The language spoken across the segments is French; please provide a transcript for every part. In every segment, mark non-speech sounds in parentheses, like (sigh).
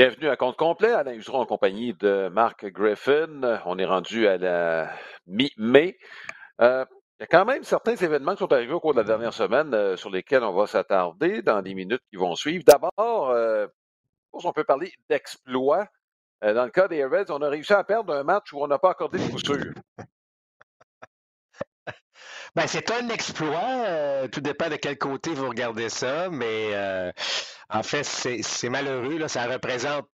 Bienvenue à compte complet, Alain Useron en compagnie de Mark Griffin. On est rendu à la mi-mai. Euh, il y a quand même certains événements qui sont arrivés au cours de la dernière semaine euh, sur lesquels on va s'attarder dans les minutes qui vont suivre. D'abord, euh, on peut parler d'exploit. Euh, dans le cas des Reds, on a réussi à perdre un match où on n'a pas accordé de coup. Ben, c'est un exploit. euh, tout dépend de quel côté vous regardez ça, mais euh, en fait, c'est malheureux. Là, ça représente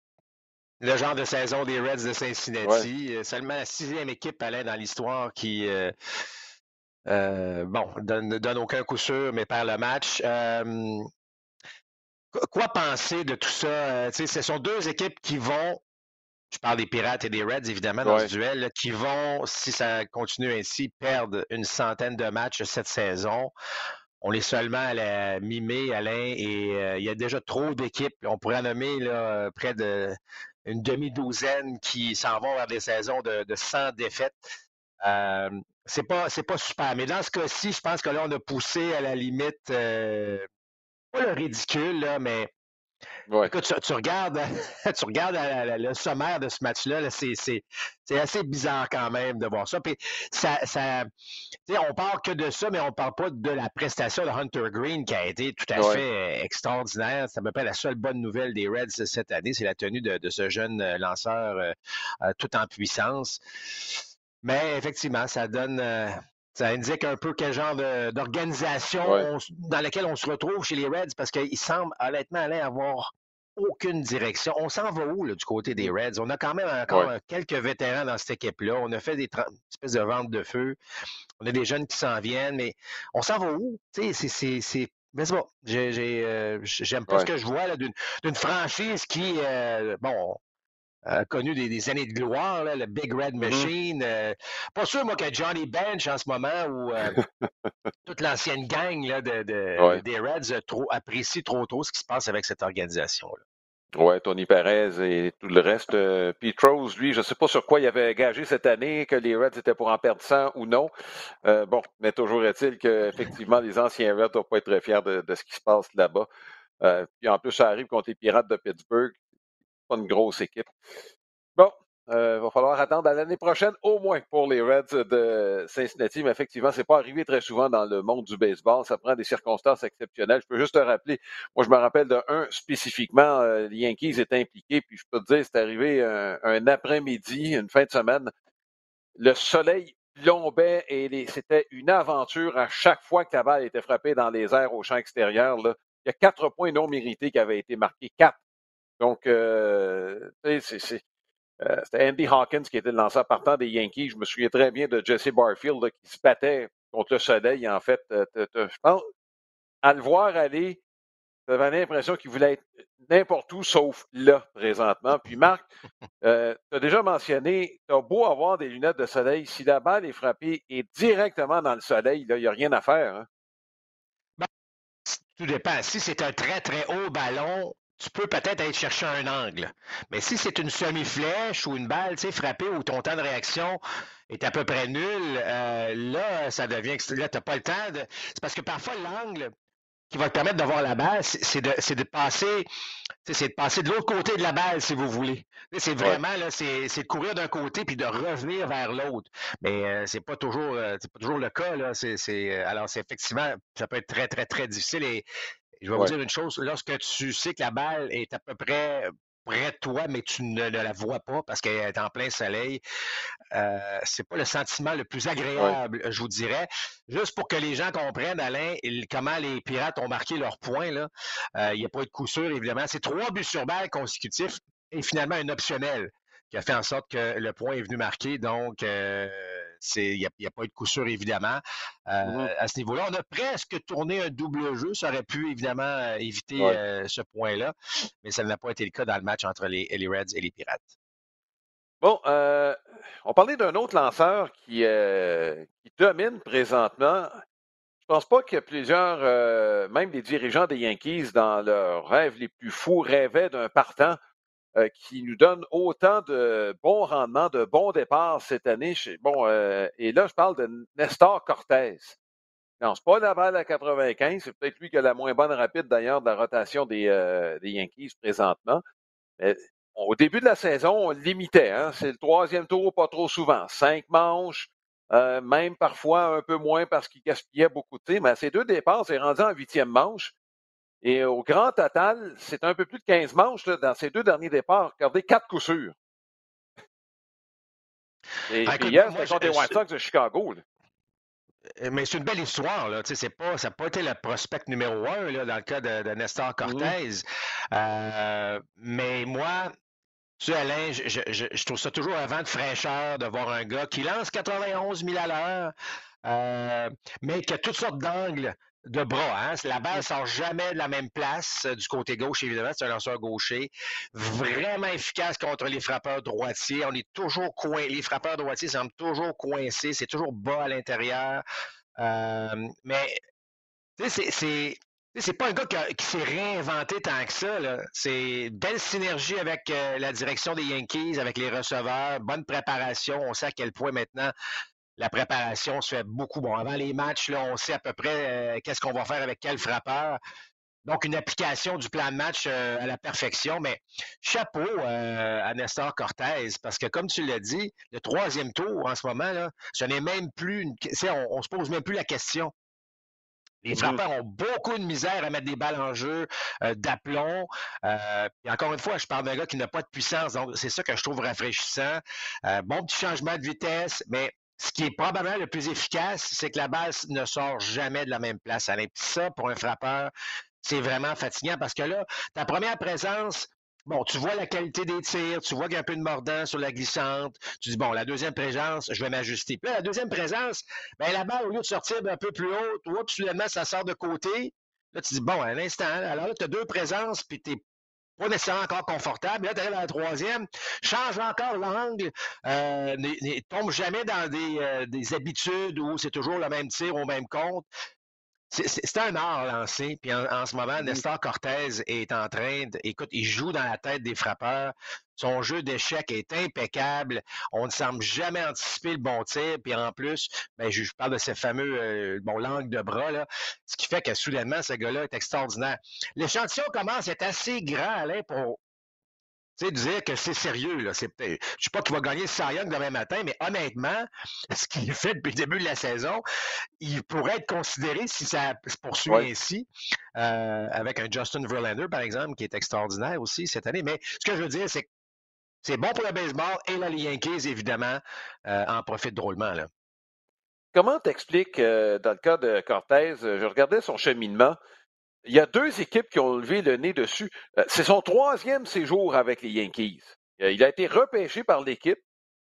le genre de saison des Reds de. Cincinnati. Euh, Seulement la sixième équipe allait dans l'histoire qui, euh, bon, donne, ne donne aucun coup sûr, mais perd le match. Qu- quoi penser de tout ça? Ce sont deux équipes qui vont, je parle des Pirates et des Reds, évidemment, dans ce Ouais. duel, là, qui vont, si ça continue ainsi, perdre une centaine de matchs cette saison. On est seulement à la mi-mai, Alain, et euh, il y a déjà trop d'équipes. On pourrait en nommer là, près de une demi-douzaine qui s'en vont vers des saisons de, de 100 défaites. Euh, c'est pas, c'est pas super. Mais dans ce cas-ci, je pense que là, on a poussé à la limite, euh, pas le ridicule, là, mais Ouais. Écoute, tu, tu regardes, (laughs) tu regardes la- la- le sommaire de ce match-là, là, c'est, assez bizarre quand même de voir ça. Puis ça, ça on parle que de ça, mais on parle pas de la prestation de Hunter Green qui a été tout à Ouais. fait euh, extraordinaire. C'est à peu près la seule bonne nouvelle des Reds cette année, c'est la tenue de, de ce jeune euh, lanceur euh, euh, tout en puissance. Mais effectivement, ça donne, euh, ça indique un peu quel genre d'organisation Ouais. dans laquelle on se retrouve chez les Reds parce qu'il semble honnêtement aller avoir aucune direction. On s'en va où là, du côté des Reds? On a quand même encore Ouais. quelques vétérans dans cette équipe-là. On a fait des espèces de ventes de feu. On a des jeunes qui s'en viennent, mais on s'en va où? Tu sais, c'est- c'est. c'est- mais c'est bon, euh, j'aime pas ce que je vois d'une franchise qui, euh, bon, connu des, des années de gloire, là, le Big Red Mhm. Machine. euh, pas sûr, moi, que Johnny Bench en ce moment ou euh, (laughs) toute l'ancienne gang là, de, de- Ouais. des Reds euh, trop, apprécie trop trop ce qui se passe avec cette organisation-là. Ouais, Tony Perez et tout le reste. Pete Rose, lui, je ne sais pas sur quoi il avait gagé cette année, que les Reds étaient pour en perdre 100 ou non. Euh, bon, mais toujours est-il qu'effectivement, les anciens Reds ne doivent pas être très fiers de, de ce qui se passe là-bas. Euh, puis en plus, ça arrive contre les Pirates de Pittsburgh. Pas une grosse équipe. Bon, il va falloir attendre à l'année prochaine, au moins pour les Reds de Cincinnati. Mais effectivement, c'est pas arrivé très souvent dans le monde du baseball. Ça prend des circonstances exceptionnelles. Je peux juste te rappeler, moi, je me rappelle de un spécifiquement, euh, les Yankees étaient impliqués, puis je peux te dire, c'est arrivé un, après-midi, une fin de semaine. Le soleil plombait et c'était une aventure à chaque fois que la balle était frappée dans les airs au champ extérieur. Il y a quatre points non mérités qui avaient été marqués. Quatre. Donc, euh, c'est- euh, c'était Andy Hawkins qui était le lanceur partant des Yankees. Je me souviens très bien de Jesse Barfield là, qui se battait contre le soleil. En fait, Euh, je pense, à le voir aller, j'avais l'impression qu'il voulait être n'importe où sauf là, présentement. Puis Marc, (laughs) euh, tu as déjà mentionné, tu as beau avoir des lunettes de soleil, si la balle est frappée et directement dans le soleil, il n'y a rien à faire. hein? Tout dépend. Si c'est un très, très haut ballon, tu peux peut-être aller chercher un angle. Mais si c'est une semi-flèche ou une balle tu sais, frappée où ton temps de réaction est à peu près nul, euh, là, ça devient... extré- Là, tu n'as pas le temps de... C'est parce que parfois, l'angle qui va te permettre de voir la balle, c'est de, passer... C'est de passer de l'autre côté de la balle, si vous voulez. C'est vraiment, là, c'est de courir d'un côté puis de revenir vers l'autre. Mais euh, c'est pas toujours, euh, c'est pas toujours le cas, là. C'est, euh, alors, c'est effectivement, ça peut être très, très, très difficile. Et je vais vous dire une chose, lorsque tu sais que la balle est à peu près près de toi, mais tu ne, ne la vois pas parce qu'elle est en plein soleil, euh, c'est pas le sentiment le plus Ouais. agréable, je vous dirais. Juste pour que les gens comprennent, Alain, il- comment les Pirates ont marqué leurs points, là. Euh, il n'y a pas eu de coup sûr, évidemment. C'est trois buts sur balle consécutifs et finalement un optionnel qui a fait en sorte que le point est venu marquer. Donc, euh, il n'y a, pas eu de coup sûr, évidemment. Euh, Mhm. à ce niveau-là, on a presque tourné un double jeu. Ça aurait pu, évidemment, euh, éviter Ouais. euh, ce point-là, mais ça n'a pas été le cas dans le match entre les, les Reds et les Pirates. Bon, euh, on parlait d'un autre lanceur qui, euh, qui domine présentement. Je pense pas que plusieurs, euh, même les dirigeants des Yankees, dans leurs rêves les plus fous, rêvaient d'un partant euh, qui nous donne autant de bons rendements, de bons départs cette année. Chez- Bon, euh, et là, je parle de Nestor Cortez. Non, c'est pas la balle à 95. C'est peut-être lui qui a la moins bonne rapide d'ailleurs de la rotation des, euh, des Yankees présentement. Mais au début de la saison, on limitait. Hein? C'est le troisième tour, pas trop souvent. Cinq manches, euh, même parfois un peu moins parce qu'il gaspillait beaucoup de temps. Mais à ces deux départs, c'est rendu en huitième manche. Et au grand total, c'est un peu plus de 15 manches dans ces deux derniers départs. Regardez, quatre coups sûrs. Et ah, hier, c'était contre les White Sox de Chicago. Euh, mais c'est une belle histoire, là. C'est pas, ça n'a pas été le prospect numéro un là, dans le cas de, Nestor mmh Cortez. Euh, mais moi, tu sais, Alain, je, je, trouve ça toujours un vent de fraîcheur de voir un gars qui lance 91 000 à l'heure, euh, mais qui a toutes sortes d'angles de bras. Hein? La balle ne sort jamais de la même place du côté gauche, évidemment. C'est un lanceur gaucher. Vraiment efficace contre les frappeurs droitiers. On est toujours coincé. Les frappeurs droitiers semblent toujours coincés. C'est toujours bas à l'intérieur. Euh, mais c'est. C'est pas un gars qui, s'est réinventé tant que ça. C'est belle synergie avec euh, la direction des Yankees, avec les receveurs, bonne préparation. On sait à quel point maintenant la préparation se fait beaucoup. Bon, avant les matchs, là, on sait à peu près euh, qu'est-ce qu'on va faire avec quel frappeur. Donc, une application du plan de match à la perfection. Mais chapeau à Nestor Cortez, parce que comme tu l'as dit, le troisième tour en ce moment, là, ce n'est même plus une. On, on se pose même plus la question. Les mmh frappeurs ont beaucoup de misère à mettre des balles en jeu euh, d'aplomb. Euh, encore une fois, je parle d'un gars qui n'a pas de puissance, donc c'est ça que je trouve rafraîchissant. Euh, bon petit changement de vitesse, mais ce qui est probablement le plus efficace, c'est que la balle ne sort jamais de la même place. Ça, pour un frappeur, c'est vraiment fatigant parce que là, ta première présence, Bon, tu vois la qualité des tirs, tu vois qu'il y a un peu de mordant sur la glissante. Tu dis, bon, la deuxième présence, je vais m'ajuster. Puis là, la deuxième présence, ben, la balle, au lieu de sortir d'un peu plus haut, oups, soudainement, ça sort de côté. Là, tu dis, bon, un instant, alors là, tu as deux présences, puis tu pas nécessairement encore confortable. Là, tu arrives à la troisième, change encore l'angle, euh, ne, tombe jamais dans des, euh, des habitudes où c'est toujours le même tir au même compte. C'est un art lancé. Puis en, ce moment, Nestor Cortez est en train de. Écoute, il joue dans la tête des frappeurs. Son jeu d'échecs est impeccable. On ne semble jamais anticiper le bon tir. Puis en plus, ben, je, parle de ce fameux euh, bon, langue de bras, là, ce qui fait que soudainement, ce gars-là est extraordinaire. L'échantillon commence à être assez grand, Alain, pour, tu sais, dire que c'est sérieux, là. C'est, je ne sais pas qu'il va gagner Cy Young demain matin, mais honnêtement, (laughs) ce qu'il fait depuis le début de la saison, il pourrait être considéré, si ça se poursuit ainsi, euh, avec un Justin Verlander, par exemple, qui est extraordinaire aussi cette année. Mais ce que je veux dire, c'est que c'est bon pour le baseball et les Yankees, évidemment, euh, en profitent drôlement. Comment t'expliques, euh, dans le cas de Cortez, je regardais son cheminement, il y a deux équipes qui ont levé le nez dessus. Euh, c'est son troisième séjour avec les Yankees. Euh, il a été repêché par l'équipe.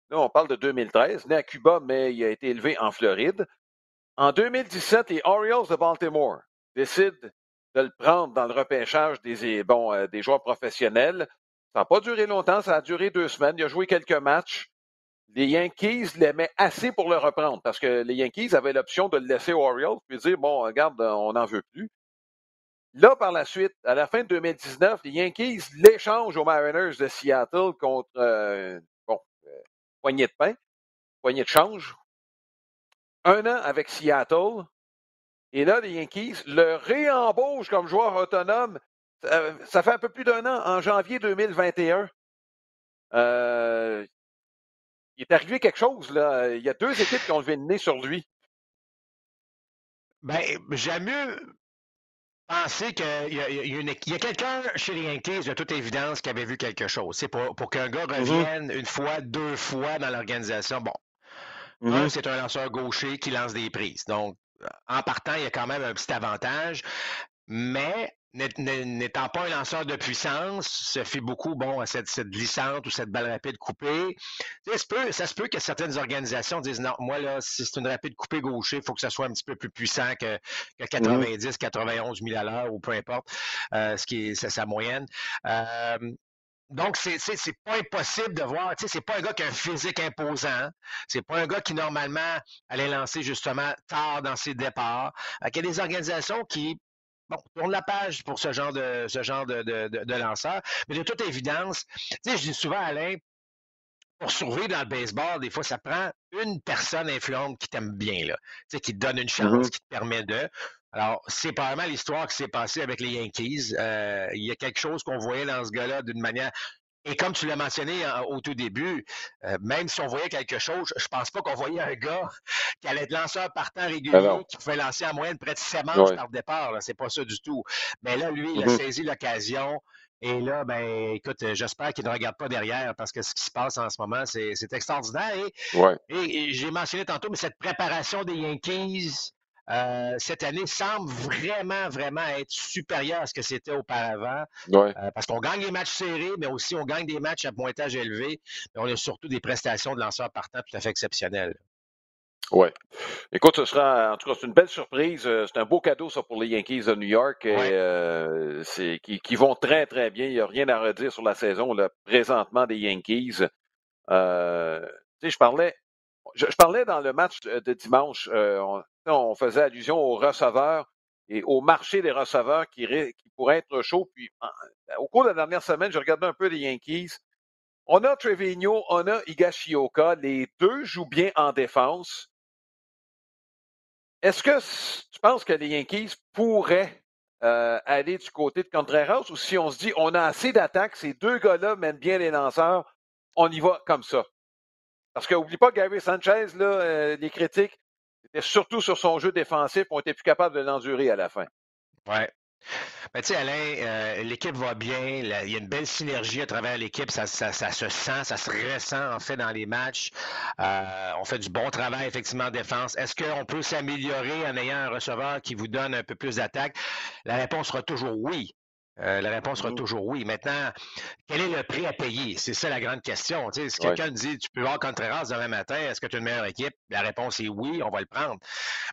Là, on parle de 2013, né à Cuba, mais il a été élevé en Floride. En 2017, les Orioles de Baltimore décident de le prendre dans le repêchage des, euh, des joueurs professionnels. Ça n'a pas duré longtemps, ça a duré deux semaines. Il a joué quelques matchs. Les Yankees l'aimaient assez pour le reprendre parce que les Yankees avaient l'option de le laisser aux Orioles puis dire bon, regarde, on n'en veut plus. Là, par la suite, à la fin de 2019, les Yankees l'échangent aux Mariners de Seattle contre, euh, bon, euh, poignée de pain, poignée de change. Un an avec Seattle. Et là, les Yankees le réembauchent comme joueur autonome. Ça, fait un peu plus d'un an, en janvier 2021. Euh, il est arrivé quelque chose, là. Il y a deux équipes qui ont levé le nez sur lui. Ben, j'aime mieux penser qu'il y a, quelqu'un chez les Yankees, de toute évidence, qui avait vu quelque chose. C'est pour, pour qu'un gars mm-hmm. revienne une fois, deux fois dans l'organisation. Bon, mm-hmm. c'est un lanceur gaucher qui lance des prises. Donc, en partant, il y a quand même un petit avantage. Mais n'étant pas un lanceur de puissance, se fait beaucoup bon à cette, cette glissante ou cette balle rapide coupée. Ça se, peut, ça se peut que certaines organisations disent non, moi là, si c'est une rapide coupée gaucher, il faut que ça soit un petit peu plus puissant que, 90, 91 000 à l'heure ou peu importe, euh, ce qui est, sa moyenne. Euh, donc, c'est, c'est, pas impossible de voir. C'est pas un gars qui a un physique imposant. C'est pas un gars qui, normalement, allait lancer justement tard dans ses départs. il y a des organisations qui Bon, tourne la page pour ce genre de ce genre de, de, de, lanceur. Mais de toute évidence, tu sais, je dis souvent, Alain, pour survivre dans le baseball, des fois, ça prend une personne influente qui t'aime bien, là, tu sais, qui te donne une chance, mm-hmm. qui te permet de. Alors, c'est pas vraiment l'histoire qui s'est passée avec les Yankees. Euh, il y a quelque chose qu'on voyait dans ce gars-là d'une manière Et comme tu l'as mentionné au tout début, euh, même si on voyait quelque chose, je pense pas qu'on voyait un gars (laughs) qui allait être lanceur partant régulier, qui pouvait lancer en moyenne près de 7 manches par départ. C'est pas ça du tout. Mais là, lui, il a mm-hmm. saisi l'occasion. Et là, ben, écoute, j'espère qu'il ne regarde pas derrière parce que ce qui se passe en ce moment, c'est extraordinaire. et j'ai mentionné tantôt, mais cette préparation des Yankees, euh, cette année semble vraiment, vraiment être supérieure à ce que c'était auparavant. Euh, parce qu'on gagne des matchs serrés, mais aussi on gagne des matchs à pointage élevé. Mais on a surtout des prestations de lanceurs partants tout à fait exceptionnelles. Oui. Écoute, ce sera, en tout cas, c'est une belle surprise. Euh, c'est un beau cadeau, ça, pour les Yankees de New York. Et, qui, qui, vont très, très bien. Il n'y a rien à redire sur la saison, là, présentement, des Yankees. Tu sais, je parlais, je, parlais dans le match de dimanche, on faisait allusion aux receveurs et au marché des receveurs qui, qui pourrait être chaud. Puis, au cours de la dernière semaine, je regardais un peu les Yankees. On a Trevino, on a Higashioka. Les deux jouent bien en défense. Est-ce que tu penses que les Yankees pourraient euh, aller du côté de Contreras ou si on se dit on a assez d'attaques, ces deux gars-là mènent bien les lanceurs, on y va comme ça? Parce qu'oublie pas, Gary Sanchez, là, euh, les critiques, et surtout sur son jeu défensif, on était plus capable de l'endurer à la fin. Oui. Mais tu sais, Alain, euh, l'équipe va bien. il y a une belle synergie à travers l'équipe. Ça, se sent, ça se ressent en fait dans les matchs. Euh, on fait du bon travail effectivement en défense. Est-ce qu'on peut s'améliorer en ayant un receveur qui vous donne un peu plus d'attaque? La réponse sera toujours oui. Euh, la réponse sera mmh toujours oui. Maintenant, quel est le prix à payer? C'est ça la grande question. si quelqu'un dit tu peux voir Contreras demain matin, est-ce que tu as une meilleure équipe? La réponse est oui, on va le prendre.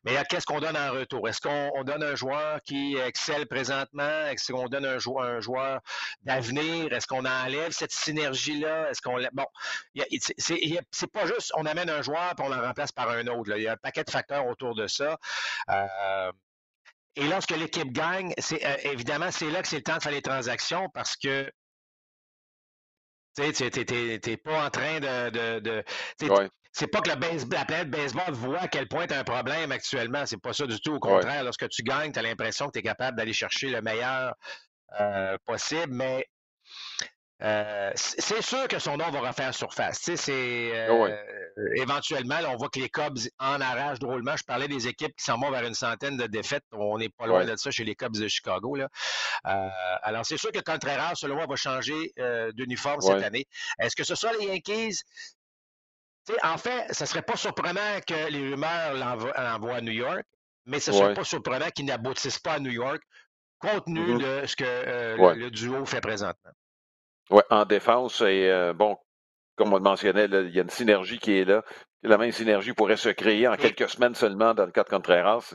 Mais qu'est-ce qu'on donne en retour? Est-ce qu'on donne un joueur qui excelle présentement? Est-ce qu'on donne un, joueur, un joueur d'avenir? Est-ce qu'on enlève cette synergie-là? Est-ce qu'on. Bon, c'est pas juste on amène un joueur et on le remplace par un autre. Il y a un paquet de facteurs autour de ça. Euh, et lorsque l'équipe gagne, c'est euh, évidemment, c'est là que c'est le temps de faire les transactions parce que tu n'es pas en train de. C'est pas que la, la, planète baseball voit à quel point tu as un problème actuellement. C'est pas ça du tout. Au contraire, lorsque tu gagnes, tu as l'impression que tu es capable d'aller chercher le meilleur euh, possible. Mais euh, c'est sûr que son nom va refaire surface. c'est euh, éventuellement, on voit que les Cubs en arrachent drôlement. Je parlais des équipes qui s'en vont vers une centaine de défaites. On n'est pas loin de ça chez les Cubs de Chicago. Là. Euh, alors, c'est sûr que Contreras, selon moi, va changer d'uniforme cette année. Est-ce que ce soit les Yankees? en fait, ce ne serait pas surprenant que les rumeurs l'envoient à New York, mais ce ne serait pas surprenant qu'ils n'aboutissent pas à New York, compte tenu mm-hmm. de ce que le duo fait présentement. Oui, en défense, et euh, bon, comme on le mentionnait, il y a une synergie qui est là. La même synergie pourrait se créer en quelques semaines seulement dans le cas de Contreras.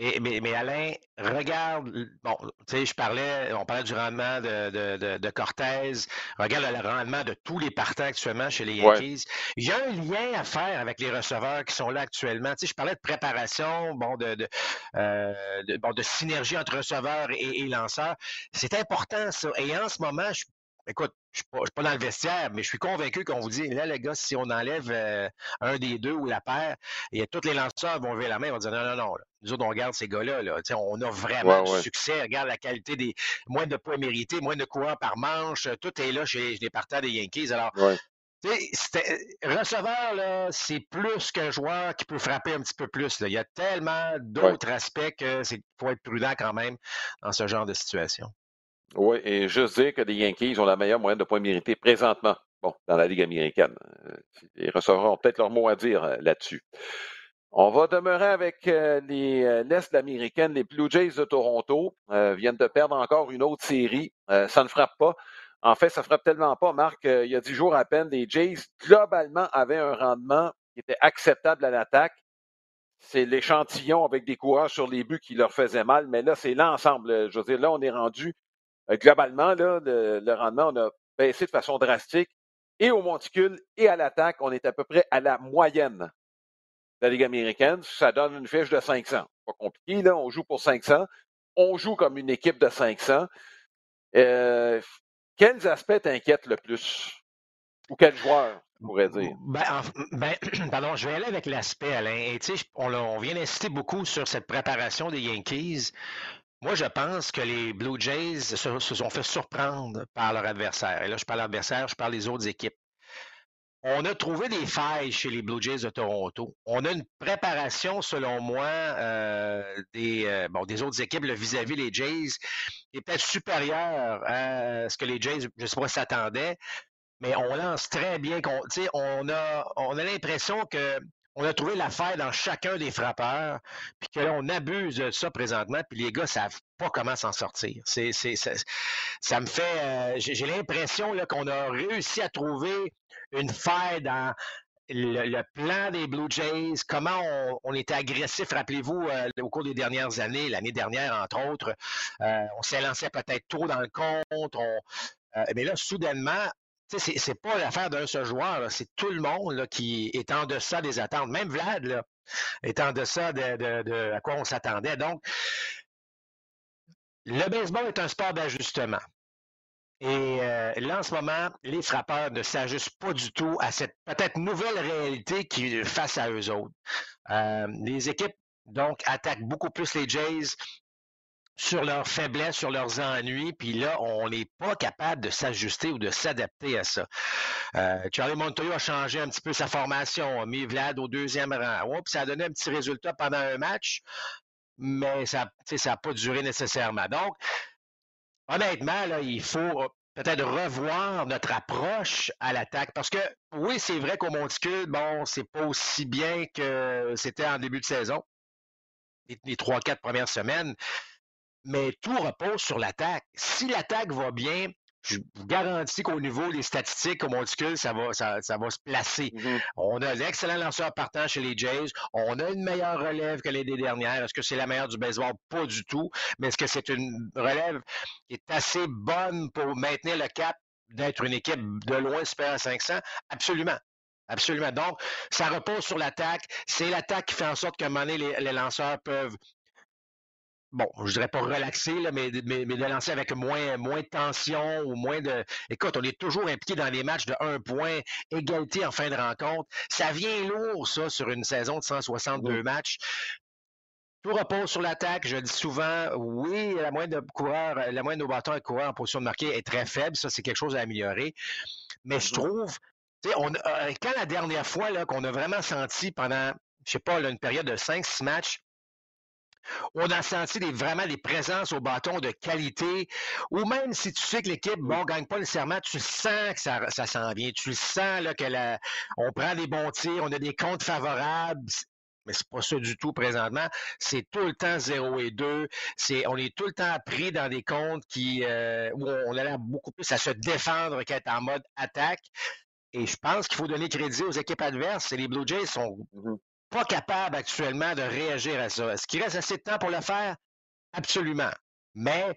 Et, mais, mais, Alain, regarde, bon, tu sais, je parlais, on parlait du rendement de, de, de, Cortez, regarde le rendement de tous les partants actuellement chez les Yankees. Il y a un lien à faire avec les receveurs qui sont là actuellement. Tu sais, je parlais de préparation, bon, de, de, euh, bon, de synergie entre receveurs et, et lanceurs. C'est important, ça. Et en ce moment, je écoute, je ne suis, pas dans le vestiaire, mais je suis convaincu qu'on vous dit, là, les gars, si on enlève euh, un des deux ou la paire, et tous les lanceurs vont lever la main, ils vont dire, non, non, non, nous autres, on regarde ces gars-là, là. on a vraiment du succès, regarde la qualité des, moins de points mérités, moins de coureurs par manche, tout est là chez les partants des Yankees. Alors, receveur, là, c'est plus qu'un joueur qui peut frapper un petit peu plus. Là. Il y a tellement d'autres aspects c'est faut être prudent quand même dans ce genre de situation. Oui, et juste dire que les Yankees ont la meilleure moyenne de points mérités présentement, bon, dans la Ligue américaine. Euh, les receveurs ont peut-être leur mot à dire euh, là-dessus. On va demeurer avec euh, les l'Est américaine. Les Blue Jays de Toronto viennent de perdre encore une autre série. ça ne frappe pas. En fait, ça frappe tellement pas, Marc. il y a dix jours à peine, les Jays, globalement, avaient un rendement qui était acceptable à l'attaque c'est l'échantillon avec des coureurs sur les buts qui leur faisait mal, mais là, c'est l'ensemble. Je veux dire, là, on est rendu globalement, là, le, rendement, on a baissé de façon drastique. Et au monticule et à l'attaque, on est à peu près à la moyenne de la Ligue américaine. Ça donne une fiche de 500. Pas compliqué, là. On joue pour 500. On joue comme une équipe de 500. Euh, quels aspects t'inquiètent le plus? Ou quels joueurs, on pourrait dire? Ben, ben, (clears throat) pardon, je vais aller avec l'aspect, Alain. On, on vient d'insister beaucoup sur cette préparation des Yankees. Moi, je pense que les Blue Jays se, sont fait surprendre par leur adversaire. Et là, je parle d'adversaire, je parle des autres équipes. On a trouvé des failles chez les Blue Jays de Toronto. On a une préparation, selon moi, euh, des, euh, bon, des autres équipes vis-à-vis des Jays qui est peut-être supérieure à ce que les Jays, je ne sais pas, s'attendaient. Mais on lance très bien. On, a, on a l'impression que on a trouvé l'affaire dans chacun des frappeurs, puis que là, abuse de ça présentement, puis les gars savent pas comment s'en sortir. Ça, me fait, euh, j'ai, l'impression qu'on a réussi à trouver une faille dans le, plan des Blue Jays, comment on, était agressif, rappelez-vous, euh, au cours des dernières années, l'année dernière, entre autres, euh, on s'est lancé peut-être trop dans le compte, mais là, soudainement, c'est pas l'affaire d'un seul joueur, c'est tout le monde qui est en deçà des attentes. Même Vlad là, est en deçà de, à quoi on s'attendait. Donc, le baseball est un sport d'ajustement. Et euh, là, en ce moment, les frappeurs ne s'ajustent pas du tout à cette peut-être nouvelle réalité qui face à eux autres. Euh, les équipes, donc, attaquent beaucoup plus les Jays sur leurs faiblesses, sur leurs ennuis, puis là, on n'est pas capable de s'ajuster ou de s'adapter à ça. Euh, Charlie Montoyo a changé un petit peu sa formation, a mis Vlad au deuxième rang. puis ça a donné un petit résultat pendant un match, mais ça n'a pas duré nécessairement. Donc, honnêtement, là, il faut peut-être revoir notre approche à l'attaque. Parce que oui, c'est vrai qu'au Monticule, bon, c'est pas aussi bien que c'était en début de saison, les trois, quatre premières semaines mais tout repose sur l'attaque. Si l'attaque va bien, je vous garantis qu'au niveau des statistiques, au monticule, ça va, ça, va se placer. Mm-hmm. On a d'excellents lanceurs partants chez les Jays. On a une meilleure relève que l'année dernière. Est-ce que c'est la meilleure du baseball? Pas du tout. Mais est-ce que c'est une relève qui est assez bonne pour maintenir le cap d'être une équipe de loin supérieure à 500? Absolument. Absolument. Donc, ça repose sur l'attaque. C'est l'attaque qui fait en sorte qu'à un moment donné, les lanceurs peuvent bon, je dirais pas relaxer, là, mais, mais, de lancer avec moins, moins de tension ou moins de. Écoute, on est toujours impliqué dans les matchs de un point, égalité en fin de rencontre. Ça vient lourd, ça, sur une saison de 162 matchs. Tout repose sur l'attaque. Je dis souvent, oui, la moyenne de coureurs, la moyenne de nos batteurs et coureurs en position de marquer est très faible. Ça, c'est quelque chose à améliorer. Mais je trouve, on, euh, quand la dernière fois qu'on a vraiment senti pendant, je sais pas, une période de 5-6 matchs, on a senti vraiment des présences au bâton de qualité, ou même si tu sais que l'équipe, bon, gagne pas nécessairement, tu sens que ça, ça s'en vient, tu sens là, que on prend des bons tirs, on a des comptes favorables, mais c'est pas ça du tout présentement. C'est tout le temps 0 et 2. C'est, on est tout le temps pris dans des comptes qui, euh, où on a l'air beaucoup plus à se défendre qu'à être en mode attaque. Et je pense qu'il faut donner crédit aux équipes adverses. Et les Blue Jays sont pas capable actuellement de réagir à ça. Est-ce qu'il reste assez de temps pour le faire? Absolument. Mais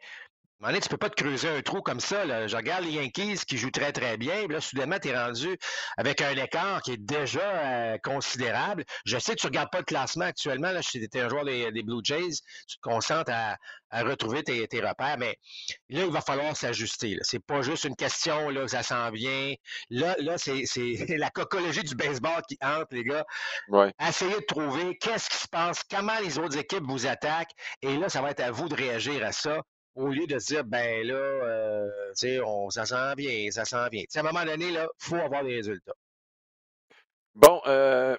tu ne peux pas te creuser un trou comme ça. Là. Je regarde les Yankees qui jouent très, très bien. Là, soudainement, tu es rendu avec un écart qui est déjà euh, considérable. Je sais que tu ne regardes pas le classement actuellement. Là, tu es un joueur des, Blue Jays. Tu te concentres à, retrouver tes, repères. Mais là, il va falloir s'ajuster. C'est pas juste une question, là, ça s'en vient. Là, là (laughs) c'est la cocologie du baseball qui entre, les gars. Ouais. Essayez de trouver qu'est-ce qui se passe, comment les autres équipes vous attaquent. Et là, ça va être à vous de réagir à ça au lieu de se dire, ben là, euh, tu sais, ça sent bien, ça sent bien. à un moment donné, il faut avoir des résultats. Bon, euh,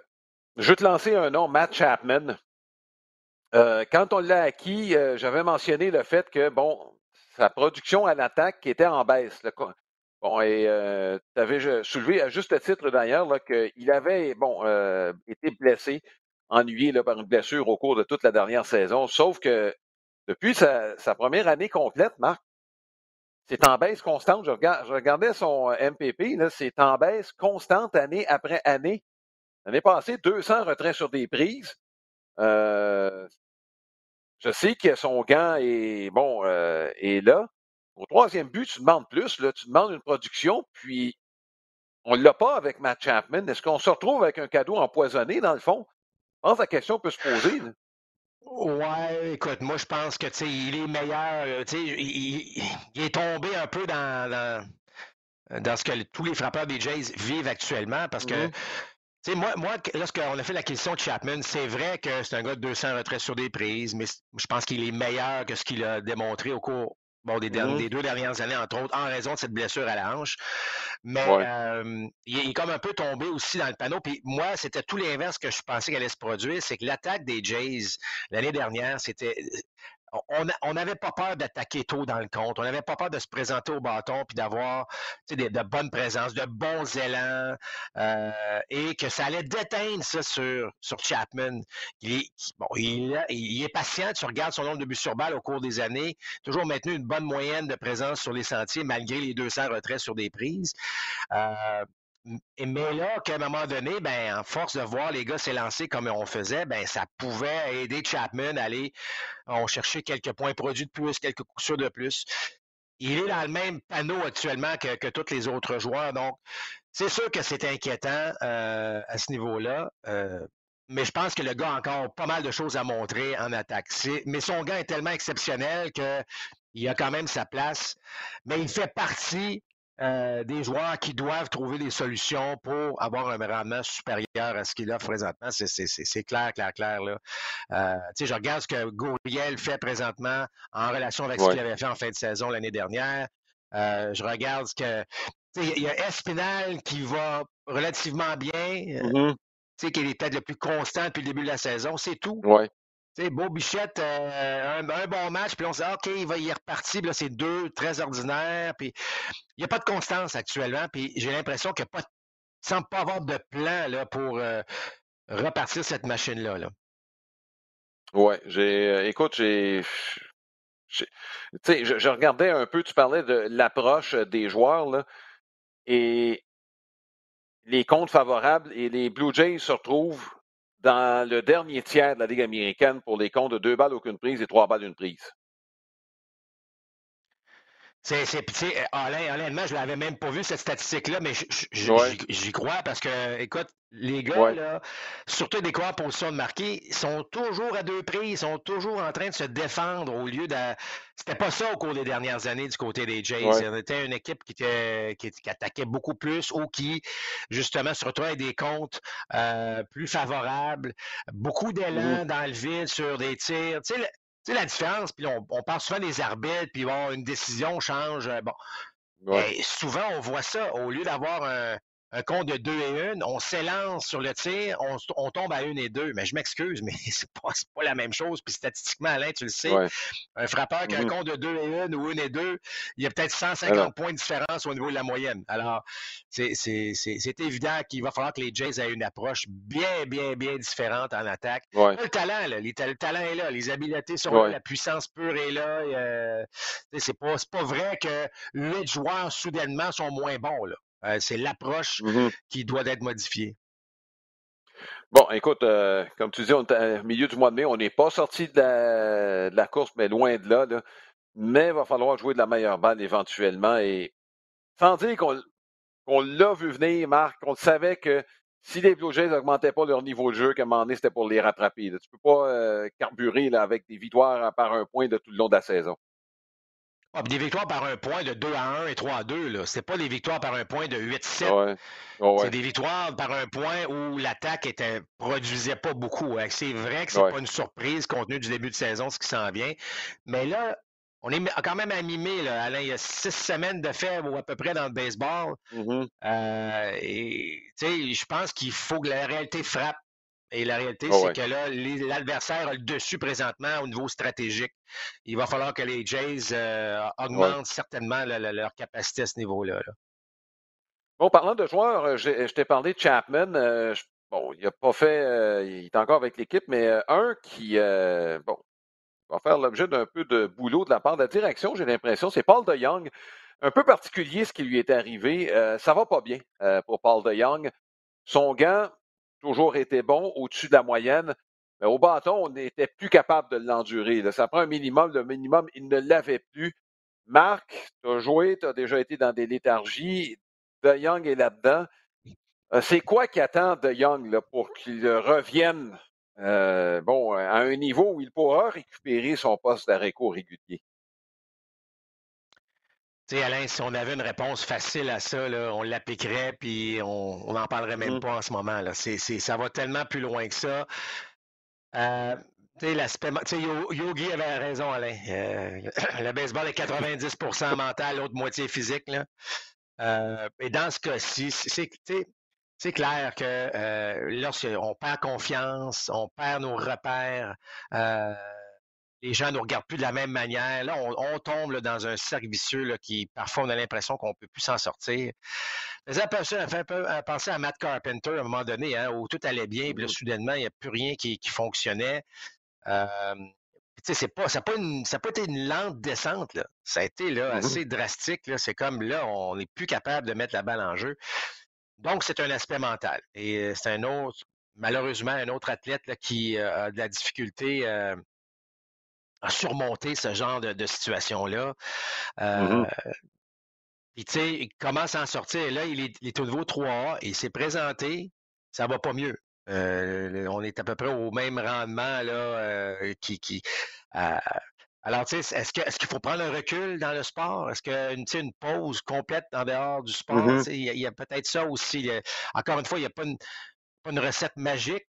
je vais te lancer un nom, Matt Chapman. Euh, quand on l'a acquis, j'avais mentionné le fait que, bon, sa production à l'attaque était en baisse. Bon, et tu avais soulevé à juste titre d'ailleurs qu'il avait, bon, été blessé, ennuyé là, par une blessure au cours de toute la dernière saison. Sauf que depuis sa, première année complète, Marc, c'est en baisse constante. Je, regardais son euh, MPP, c'est en baisse constante année après année. L'année passée, 200 retraits sur des prises. Euh, je sais que son gant est bon euh, est là. Au troisième but, tu demandes plus. Là, tu demandes une production, puis on ne l'a pas avec Matt Chapman. Est-ce qu'on se retrouve avec un cadeau empoisonné, dans le fond? Je pense que la question peut se poser. Ouais, écoute, moi je pense que il est meilleur. Euh, il, il, est tombé un peu dans, dans, ce que tous les frappeurs des Jays vivent actuellement parce que mm-hmm. sais, moi, moi, lorsqu'on a fait la question de Chapman, c'est vrai que c'est un gars de 200 retraits sur des prises, mais je pense qu'il est meilleur que ce qu'il a démontré au cours bon, des, mm-hmm. deux dernières années, entre autres, en raison de cette blessure à la hanche. Mais euh, il, est, comme un peu tombé aussi dans le panneau. Puis moi, c'était tout l'inverse que je pensais qu'elle allait se produire, c'est que l'attaque des Jays l'année dernière, c'était on n'avait pas peur d'attaquer tôt dans le compte. On n'avait pas peur de se présenter au bâton puis d'avoir de, bonnes présences, de bons élans euh, et que ça allait déteindre ça sur, sur Chapman. Il est, bon, il, est patient. Tu regardes son nombre de buts sur balle au cours des années. Toujours maintenu une bonne moyenne de présence sur les sentiers malgré les 200 retraits sur des prises. Euh, mais là, qu'à un moment donné, ben, en force de voir les gars s'élancer comme on faisait, ben, ça pouvait aider Chapman à aller on chercher quelques points produits de plus, quelques coups sûrs de plus. Il est dans le même panneau actuellement que, que tous les autres joueurs. Donc, c'est sûr que c'est inquiétant euh, à ce niveau-là. Euh, mais je pense que le gars a encore pas mal de choses à montrer en attaque. Mais son gars est tellement exceptionnel qu'il a quand même sa place. Mais il fait partie euh, des joueurs qui doivent trouver des solutions pour avoir un rendement supérieur à ce qu'il offre présentement. C'est clair, clair, clair. Là. Euh, je regarde ce que Gouriel fait présentement en relation avec ce qu'il avait fait en fin de saison l'année dernière. Euh, je regarde ce que. Il y a Espinal qui va relativement bien. Mm-hmm. qui est peut-être le plus constant depuis le début de la saison. C'est tout. Ouais. Beau Bichette, euh, un, bon match, puis on se dit, OK, il va y repartir, là, c'est deux très ordinaires, puis il n'y a pas de constance actuellement, puis j'ai l'impression qu'il ne semble pas avoir de plan là, pour euh, repartir cette machine-là. Là. Ouais, j'ai. Euh, écoute, j'ai. Tu sais, je, regardais un peu, tu parlais de l'approche des joueurs, là, et les comptes favorables, et les Blue Jays se retrouvent dans le dernier tiers de la Ligue américaine pour les comptes de deux balles aucune prise et trois balles une prise. C'est, c'est, Alain, honnêtement, je l'avais même pas vu cette statistique-là, mais j'y crois parce que, écoute, les gars, là, surtout des quoi en position de marquer, sont toujours à deux prises, sont toujours en train de se défendre au lieu de. C'était pas ça au cours des dernières années du côté des Jays. On était une équipe qui, était, qui, attaquait beaucoup plus ou qui, justement, se retrouvait avec des comptes euh, plus favorables, beaucoup d'élan mmh dans le vide sur des tirs. Tu sais, tu sais, la différence, puis on, on, parle souvent des arbitres, puis bon, une décision change. Euh, bon. Mais souvent, on voit ça. Au lieu d'avoir un, un compte de 2 et 1, on s'élance sur le tir, on, tombe à 1 et 2. Mais je m'excuse, mais (laughs) c'est pas, pas la même chose. Puis statistiquement, Alain, tu le sais, un frappeur qui a un mm-hmm. compte de 2 et 1 ou 1 et 2, il y a peut-être 150 points de différence au niveau de la moyenne. Alors, c'est évident qu'il va falloir que les Jays aient une approche bien, bien, bien différente en attaque. Le talent, là, le talent est là, les habiletés sont là, la puissance pure est là. Euh, c'est pas, pas vrai que les joueurs soudainement sont moins bons. Là. Euh, c'est l'approche mmh qui doit être modifiée. Bon, écoute, euh, comme tu dis, on est au milieu du mois de mai, on n'est pas sorti de la, course, mais loin de là, Mais il va falloir jouer de la meilleure balle éventuellement. Et sans dire qu'on l'a vu venir, Marc, on savait que si les Blue Jays n'augmentaient pas leur niveau de jeu, qu'à un moment donné, c'était pour les rattraper. Tu ne peux pas euh, carburer là, avec des victoires par un point de tout le long de la saison. Ah, des victoires par un point de 2 à 1 et 3 à 2. Ce n'est pas des victoires par un point de 8-7. C'est des victoires par un point où l'attaque ne produisait pas beaucoup. Hein. C'est vrai que ce n'est pas une surprise compte tenu du début de saison, ce qui s'en vient. Mais là, on est quand même à mi Alain. Il y a six semaines de fait ou à peu près dans le baseball. Mm-hmm. Euh, et je pense qu'il faut que la réalité frappe et la réalité, oh, c'est que là, l'adversaire a le dessus présentement au niveau stratégique. Il va falloir que les Jays euh, augmentent certainement leur capacité à ce niveau-là. Bon, parlant de joueurs, euh, je t'ai parlé de Chapman. Euh, bon, il n'a pas fait, il est encore avec l'équipe, mais un qui, bon, va faire l'objet d'un peu de boulot de la part de la direction, j'ai l'impression, c'est Paul de Young. Un peu particulier ce qui lui est arrivé. ça va pas bien pour Paul de Young. Son gant, toujours été bon, au-dessus de la moyenne. Mais au bâton, on n'était plus capable de l'endurer. Ça prend un minimum. Le minimum, il ne l'avait plus. Marc, tu as joué, tu as déjà été dans des léthargies. De Young est là-dedans. Euh, c'est quoi qui attend De Young pour qu'il revienne euh, à un niveau où il pourra récupérer son poste d'arrêt régulier? Sais, Alain, si on avait une réponse facile à ça, on l'appliquerait, puis on n'en parlerait même mm-hmm. pas en ce moment. Là. ça va tellement plus loin que ça. Euh, l'aspect. Yogi avait raison, Alain. Euh, le baseball est 90% mental, l'autre moitié physique. Là. Euh, et dans ce cas-ci, c'est clair que lorsqu'on perd confiance, on perd nos repères, les gens ne nous regardent plus de la même manière. Là, on, tombe dans un cercle vicieux qui, parfois, on a l'impression qu'on ne peut plus s'en sortir. Ça fait un peu penser à Matt Carpenter à un moment donné, hein, où tout allait bien, puis là, soudainement, il n'y a plus rien qui, fonctionnait. Euh, c'est pas, ça n'a pas, pas, été une lente descente. Là. Ça a été là, assez drastique. C'est comme là, on n'est plus capable de mettre la balle en jeu. Donc, c'est un aspect mental. Et c'est un autre, malheureusement, un autre athlète qui a de la difficulté à surmonter ce genre de, situation-là. Mmh puis, tu sais, il commence à en sortir? là, il est, il est au niveau 3A et il s'est présenté. Ça va pas mieux. Euh, on est à peu près au même rendement là, euh, qui, qui euh, alors, tu sais, est-ce qu'il faut prendre un recul dans le sport? Est-ce qu'une une pause complète en dehors du sport? Mm-hmm. Il y a, peut-être ça aussi. Encore une fois, il n'y a pas une, recette magique.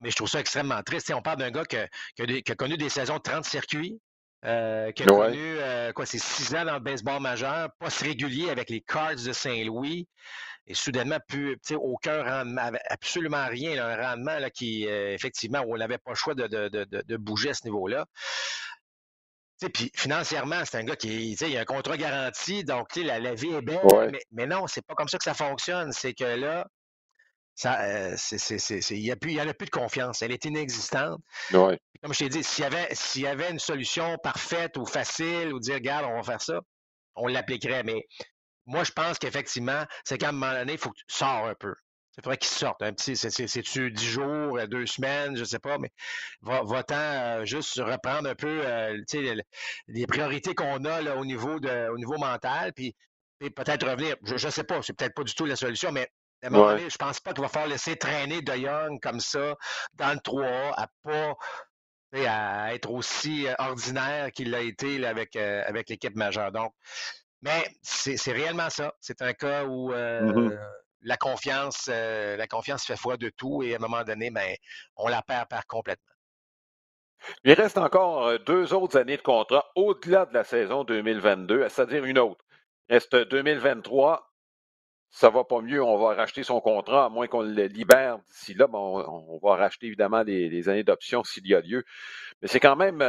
Mais je trouve ça extrêmement triste. on parle d'un gars qui a, connu des saisons de 30 circuits, qui a connu quoi, c'est six ans dans le baseball majeur, poste régulier avec les Cards de Saint-Louis et soudainement plus aucun rendement, absolument rien, un rendement là, qui, euh, effectivement, on n'avait pas le choix de, de, de, de bouger à ce niveau-là. Puis financièrement, c'est un gars qui il a un contrat garanti, donc la, la vie est belle, mais, mais, non, c'est pas comme ça que ça fonctionne. C'est que là, ça, euh, il n'y en a plus de confiance. Elle est inexistante. Comme je t'ai dit, s'il y, avait, s'il y avait une solution parfaite ou facile, ou dire, regarde, on va faire ça, on l'appliquerait. Mais moi, je pense qu'effectivement, c'est qu'à un moment donné, il faut que tu sors un peu. C'est vrai qu'il sorte un petit, c'est-tu dix jours, euh, deux semaines, je ne sais pas, mais va-t'en euh, juste reprendre un peu euh, les, priorités qu'on a là, au, niveau de, au niveau mental, puis, peut-être revenir. Je ne sais pas, c'est peut-être pas du tout la solution, mais à un moment donné, je pense pas qu'il va falloir laisser traîner De Young comme ça dans le 3A à pas à être aussi ordinaire qu'il l'a été avec, avec l'équipe majeure. Donc, mais c'est réellement ça. C'est un cas où euh, mmh la confiance, euh, la confiance fait foi de tout et à un moment donné, ben, on la perd, perd complètement. Il reste encore euh, deux autres années de contrat au-delà de la saison 2022, c'est-à-dire une autre. Il reste 2023. Ça va pas mieux, on va racheter son contrat, à moins qu'on le libère d'ici là. on, va racheter évidemment les, années d'option s'il y a lieu. Mais c'est quand même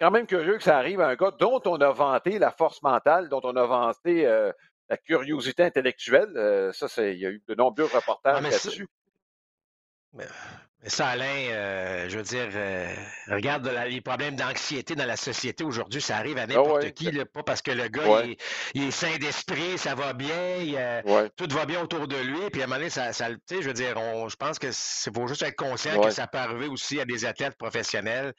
quand même curieux que ça arrive à un gars dont on a vanté la force mentale, dont on a vanté euh, la curiosité intellectuelle. Euh, ça, il y a eu de nombreux reportages là-dessus. Mais ça, Alain, euh, je veux dire, euh, regarde les problèmes d'anxiété dans la société aujourd'hui, ça arrive à ah n'importe qui, pas parce que le gars il, est sain d'esprit, ça va bien, tout va bien autour de lui, puis à un moment donné, ça, ça je veux dire, je pense que c'est faut juste être conscient que ça peut arriver aussi à des athlètes professionnels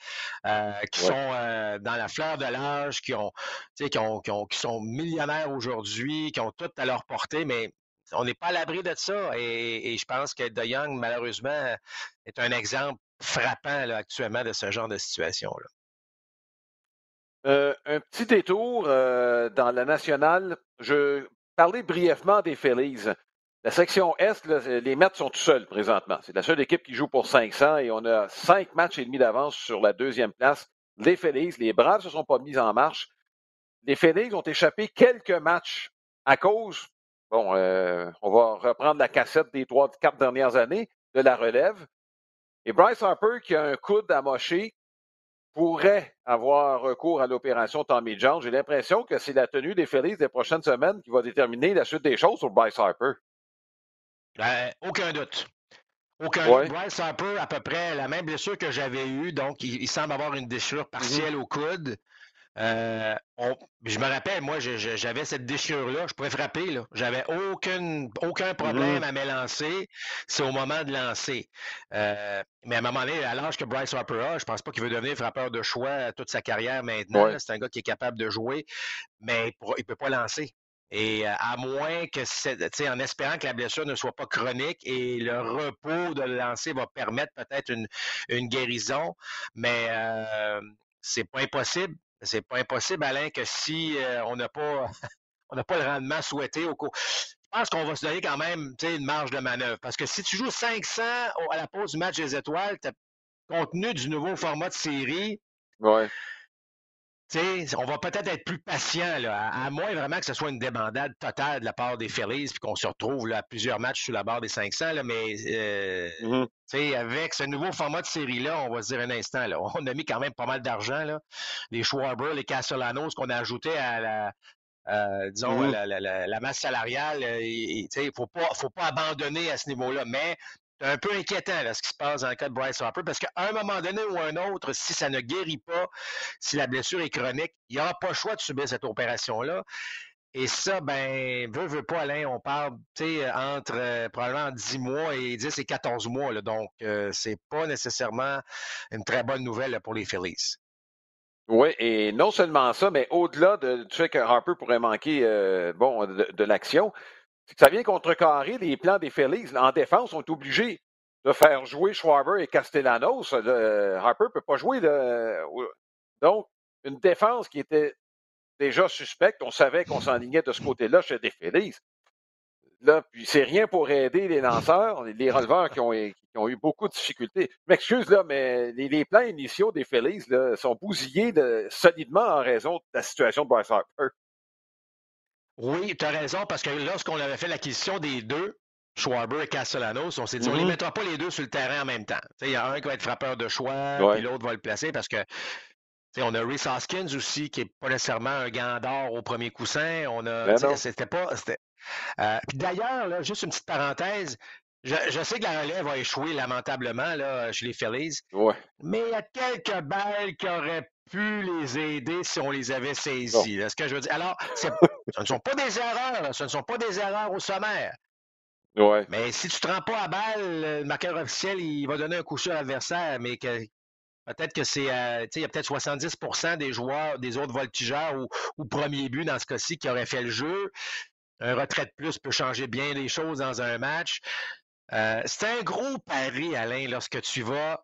euh, qui sont dans la fleur de l'âge, qui ont, qui ont, qui ont, qui sont millionnaires aujourd'hui, qui ont tout à leur portée, mais on n'est pas à l'abri de ça. Et, je pense que De Young, malheureusement, est un exemple frappant actuellement de ce genre de situation-là. Euh, un petit détour euh, dans la nationale. Je parlais brièvement des Phillies. La section Est, les Mets sont tout seuls présentement. C'est la seule équipe qui joue pour 500 et on a cinq matchs et demi d'avance sur la deuxième place. Les Phillies, les Braves ne se sont pas mis en marche. Les Phillies ont échappé quelques matchs à cause Bon, euh, on va reprendre la cassette des trois, quatre dernières années de la relève. Et Bryce Harper, qui a un coude amoché, pourrait avoir recours à l'opération Tommy John. J'ai l'impression que c'est la tenue des Phillies des prochaines semaines qui va déterminer la suite des choses pour Bryce Harper. Ben, aucun doute. Aucun doute. Bryce Harper, à peu près la même blessure que j'avais eue, donc il, semble avoir une déchirure mm-hmm. partielle au coude. Euh, je me rappelle, moi, j'avais cette déchirure-là, je pourrais frapper. Là. J'avais aucun, aucun problème mmh. à me lancer. C'est au moment de lancer. Euh, mais à un moment donné, à l'âge que Bryce Harper a, je pense pas qu'il veut devenir frappeur de choix toute sa carrière maintenant. C'est un gars qui est capable de jouer, mais il ne peut pas lancer. Et euh, à moins que, c'est, en espérant que la blessure ne soit pas chronique et le repos de le lancer va permettre peut-être une, une guérison, mais euh, c'est pas impossible c'est pas impossible, Alain, que si euh, on n'a pas (laughs) on n'a pas le rendement souhaité au cours. Je pense qu'on va se donner quand même une marge de manœuvre. Parce que si tu joues 500 à la pause du match des étoiles, compte tenu du nouveau format de série, ouais on va peut-être être plus patient, là, à, moins vraiment que ce soit une débandade totale de la part des Phillies, puis qu'on se retrouve là, à plusieurs matchs sous la barre des 500. Là, mais euh, mm-hmm. avec ce nouveau format de série-là, on va se dire un instant, là, on a mis quand même pas mal d'argent. Les Schwarber, les Castellanos qu'on a ajoutés à la, euh, disons, mm-hmm. la, masse salariale, euh, il ne faut pas, faut pas abandonner à ce niveau-là. Mais un peu inquiétant là, ce qui se passe dans le cas de Bryce Harper parce qu'à un moment donné ou un autre, si ça ne guérit pas, si la blessure est chronique, il n'y aura pas le choix de subir cette opération-là. Et ça, ben, veut, veut pas, Alain, on parle entre euh, probablement 10 mois et 10 et 14 mois. Là, donc, euh, c'est pas nécessairement une très bonne nouvelle pour les Phillies. Oui, et non seulement ça, mais au-delà de, du fait que Harper pourrait manquer euh, bon, de l'action, ça vient contrecarrer les plans des Phillies. En défense, on est obligé de faire jouer Schwarber et Castellanos. Harper ne peut pas jouer. donc, une défense qui était déjà suspecte. On savait qu'on s'enlignait de ce côté-là chez les Phillies. Là, puis c'est rien pour aider les lanceurs, les releveurs qui ont, eu beaucoup de difficultés. Je m'excuse, là, mais les, plans initiaux des Phillies sont bousillés solidement en raison de la situation de Bryce Harper. Oui, tu as raison, parce que lorsqu'on avait fait l'acquisition des deux, Schwarber et Castellanos, on s'est dit, on ne les mm-hmm. mettra pas les deux sur le terrain en même temps. Il y a un qui va être frappeur de choix, puis l'autre va le placer parce que on a Reese Hoskins aussi, qui n'est pas nécessairement un gant d'or au premier coussin. On a. Ben c'était pas. Euh, d'ailleurs, juste une petite parenthèse, je, sais que la relève va échouer lamentablement là, chez les Phillies. Mais il y a quelques balles qui auraient pu les aider si on les avait saisies. ce que je veux dire. Alors, (laughs) ce ne sont pas des erreurs, ce ne sont pas des erreurs au sommaire. Ouais. Mais si tu ne te rends pas à balle, le marqueur officiel, il va donner un coup sur l'adversaire, mais que peut-être que c'est, euh, il y a peut-être 70% des joueurs, des autres voltigeurs ou, ou premier but dans ce cas-ci qui auraient fait le jeu. Un retrait de plus peut changer bien les choses dans un match. Euh, c'est un gros pari, Alain, lorsque tu vas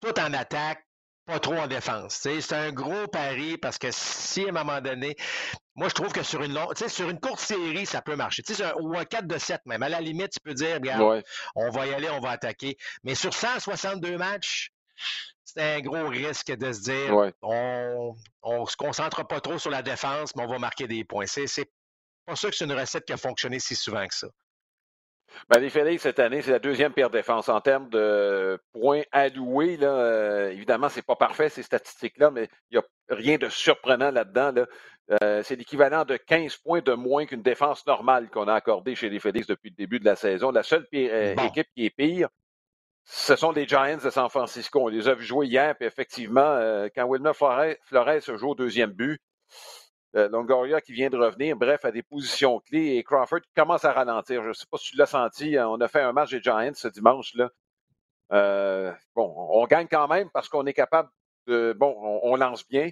tout en attaque, pas trop en défense. C'est un gros pari parce que si à un moment donné, moi je trouve que sur une longue, sur une courte série, ça peut marcher. Ou un 4 de 7 même. À la limite, tu peux dire, regarde, on va y aller, on va attaquer. Mais sur 162 matchs, c'est un gros risque de se dire on ne se concentre pas trop sur la défense, mais on va marquer des points. C'est pas sûr que c'est une recette qui a fonctionné si souvent que ça. Ben, les Phillies, cette année, c'est la deuxième pire défense en termes de points alloués. Là, euh, évidemment, c'est pas parfait, ces statistiques-là, mais il n'y a rien de surprenant là-dedans. Euh, c'est l'équivalent de 15 points de moins qu'une défense normale qu'on a accordée chez les Phillies depuis le début de la saison. La seule euh, équipe qui est pire, ce sont les Giants de San Francisco. On les a vus jouer hier, puis effectivement, quand Wilmer Flores, Flores joue au deuxième but, euh, Longoria qui vient de revenir, bref, à des positions clés et Crawford qui commence à ralentir. Je ne sais pas si tu l'as senti, hein, on a fait un match des Giants ce dimanche-là. Euh, bon, on gagne quand même parce qu'on est capable de. Bon, on, lance bien,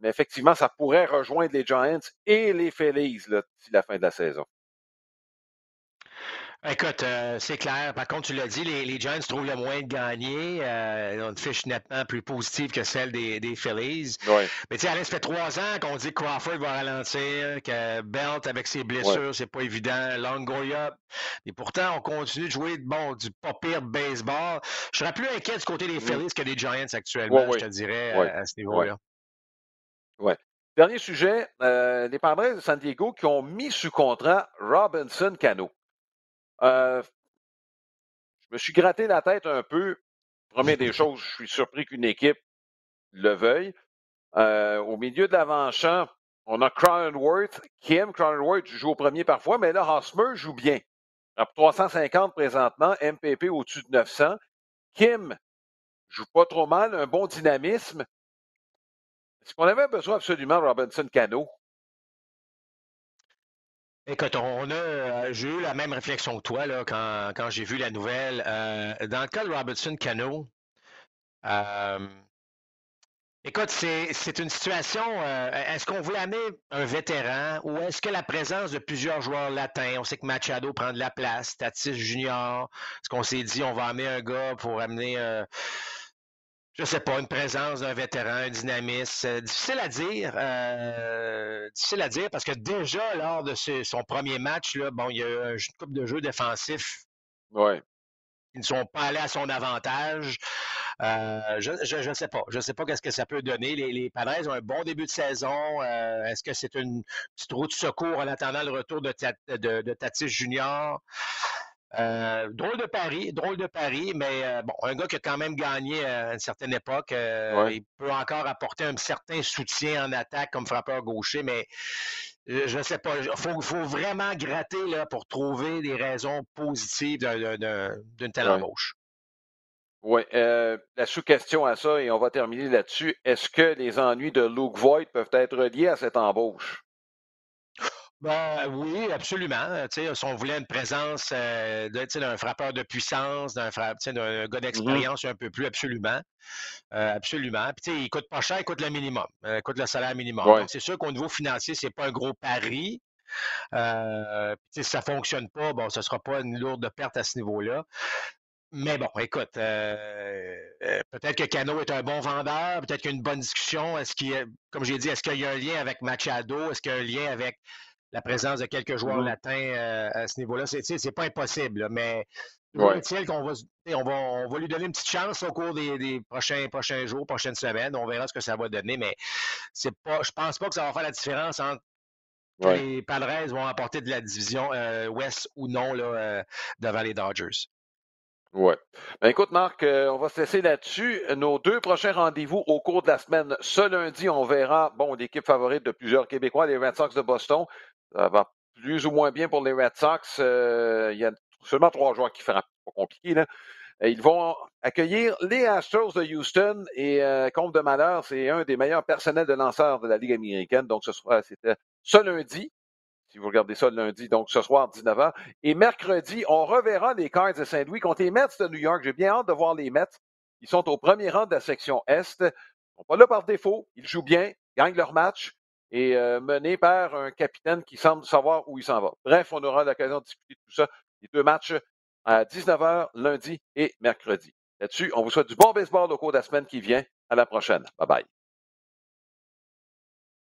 mais effectivement, ça pourrait rejoindre les Giants et les Phillies d'ici la fin de la saison. Écoute, euh, c'est clair. Par contre, tu l'as dit, les, les, Giants trouvent le moyen de gagner. Euh, ont une fiche nettement plus positive que celle des, des Phillies. Mais tu sais, Alain, ça fait trois ans qu'on dit que Crawford va ralentir, que Belt, avec ses blessures, c'est pas évident. Longoria. Et pourtant, on continue de jouer bon, du pas pire baseball. Je serais plus inquiet du côté des mm. Phillies que des Giants actuellement, je te dirais, à, ce niveau-là. Ouais. Dernier sujet, euh, les Padres de San Diego qui ont mis sous contrat Robinson Cano. Euh, je me suis gratté la tête un peu. Première des (laughs) choses, je suis surpris qu'une équipe le veuille. Euh, au milieu de l'avant-champ, on a Cronenworth. Kim Cronenworth joue au premier parfois, mais là, Hosmer joue bien. À 350 présentement, MPP au-dessus de 900. Kim joue pas trop mal, un bon dynamisme. Est-ce qu'on avait besoin absolument de Robinson Cano? Écoute, on a, euh, j'ai eu la même réflexion que toi là, quand, quand j'ai vu la nouvelle. Euh, dans le cas de Robertson Cano, euh, écoute, c'est une situation. est-ce qu'on voulait amener un vétéran ou est-ce que la présence de plusieurs joueurs latins, on sait que Machado prend de la place, Tatis Junior, est-ce qu'on s'est dit on va amener un gars pour amener je sais pas, une présence d'un vétéran, un dynamisme. Euh, difficile à dire. Euh, difficile à dire parce que déjà, lors de son premier match, là, bon, il y a eu une coupe de jeu défensif. Ouais. Ils ne sont pas allés à son avantage. Euh, je ne sais pas. Je ne sais pas qu'est-ce que ça peut donner. Les, les Padres ont un bon début de saison. Est-ce que c'est une petite roue de secours en attendant le retour de, de, de Tatis Junior? Euh, drôle de pari, drôle de pari, mais euh, bon, un gars qui a quand même gagné à une certaine époque, euh, il peut encore apporter un certain soutien en attaque comme frappeur gaucher, mais je ne sais pas. Il faut, vraiment gratter là, pour trouver des raisons positives d'une telle embauche. Oui, la sous-question à ça, et on va terminer là-dessus, est-ce que les ennuis de Luke Voigt peuvent être liés à cette embauche? Ben, oui, absolument. Euh, si on voulait une présence euh, d'un frappeur de puissance, d'un gars mmh d'expérience un peu plus, absolument. Euh, absolument. Puis, il coûte pas cher, il coûte le minimum. il coûte le salaire minimum. C'est sûr qu'au niveau financier, c'est pas un gros pari. Si ça fonctionne pas, bon, ce sera pas une lourde perte à ce niveau-là. Mais bon, écoute, peut-être que Cano est un bon vendeur, peut-être qu'il y a une bonne discussion. Est-ce qu'il, comme j'ai dit, est-ce qu'il y a un lien avec Machado? Est-ce qu'il y a un lien avec la présence de quelques joueurs mmh latins euh, à ce niveau-là. C'est pas impossible, mais ouais. qu'on va, on va, on va lui donner une petite chance au cours des, prochains, prochains jours, prochaines semaines. On verra ce que ça va donner, mais c'est pas, je pense pas que ça va faire la différence entre les Padres vont apporter de la division euh, ouest ou non là, euh, devant les Dodgers. Oui. Ben écoute, Marc, on va se laisser là-dessus. Nos deux prochains rendez-vous au cours de la semaine. Ce lundi, on verra, bon, l'équipe favorite de plusieurs Québécois, les Red Sox de Boston. Ça va plus ou moins bien pour les Red Sox. Euh, il y a seulement trois joueurs qui feront pas compliqué. Ils vont accueillir les Astros de Houston et euh, compte de malheur, c'est un des meilleurs personnels de lanceurs de la Ligue américaine. Donc, ce sera, c'était ce lundi. Si vous regardez ça le lundi, donc ce soir, 19h. Et mercredi, on reverra les Cards de Saint-Louis contre les Mets de New York. J'ai bien hâte de voir les Mets. Ils sont au premier rang de la section Est. Ils sont pas là par défaut. Ils jouent bien, gagnent leur match et euh, mené par un capitaine qui semble savoir où il s'en va. Bref, on aura l'occasion de discuter de tout ça. Les deux matchs à 19h lundi et mercredi. Là-dessus, on vous souhaite du bon baseball au cours de la semaine qui vient. À la prochaine. Bye bye.